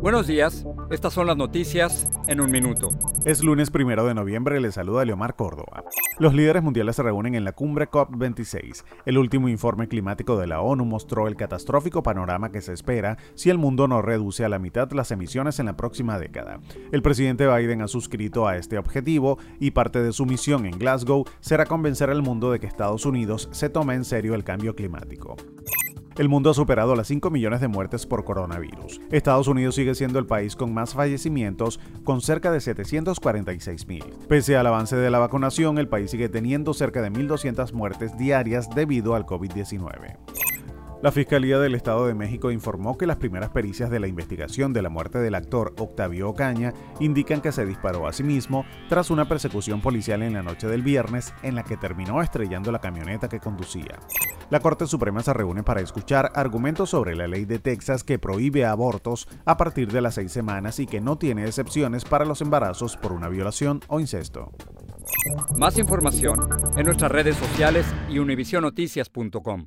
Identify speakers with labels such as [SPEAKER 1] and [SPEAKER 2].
[SPEAKER 1] Buenos días, estas son las noticias en un minuto.
[SPEAKER 2] Es lunes primero de noviembre, le saluda Leomar Córdoba. Los líderes mundiales se reúnen en la cumbre COP26. El último informe climático de la ONU mostró el catastrófico panorama que se espera si el mundo no reduce a la mitad las emisiones en la próxima década. El presidente Biden ha suscrito a este objetivo y parte de su misión en Glasgow será convencer al mundo de que Estados Unidos se tome en serio el cambio climático. El mundo ha superado las 5 millones de muertes por coronavirus. Estados Unidos sigue siendo el país con más fallecimientos, con cerca de 746 mil. Pese al avance de la vacunación, el país sigue teniendo cerca de 1.200 muertes diarias debido al COVID-19. La Fiscalía del Estado de México informó que las primeras pericias de la investigación de la muerte del actor Octavio Ocaña indican que se disparó a sí mismo tras una persecución policial en la noche del viernes en la que terminó estrellando la camioneta que conducía. La Corte Suprema se reúne para escuchar argumentos sobre la ley de Texas que prohíbe abortos a partir de las seis semanas y que no tiene excepciones para los embarazos por una violación o incesto.
[SPEAKER 1] Más información en nuestras redes sociales y univisionoticias.com.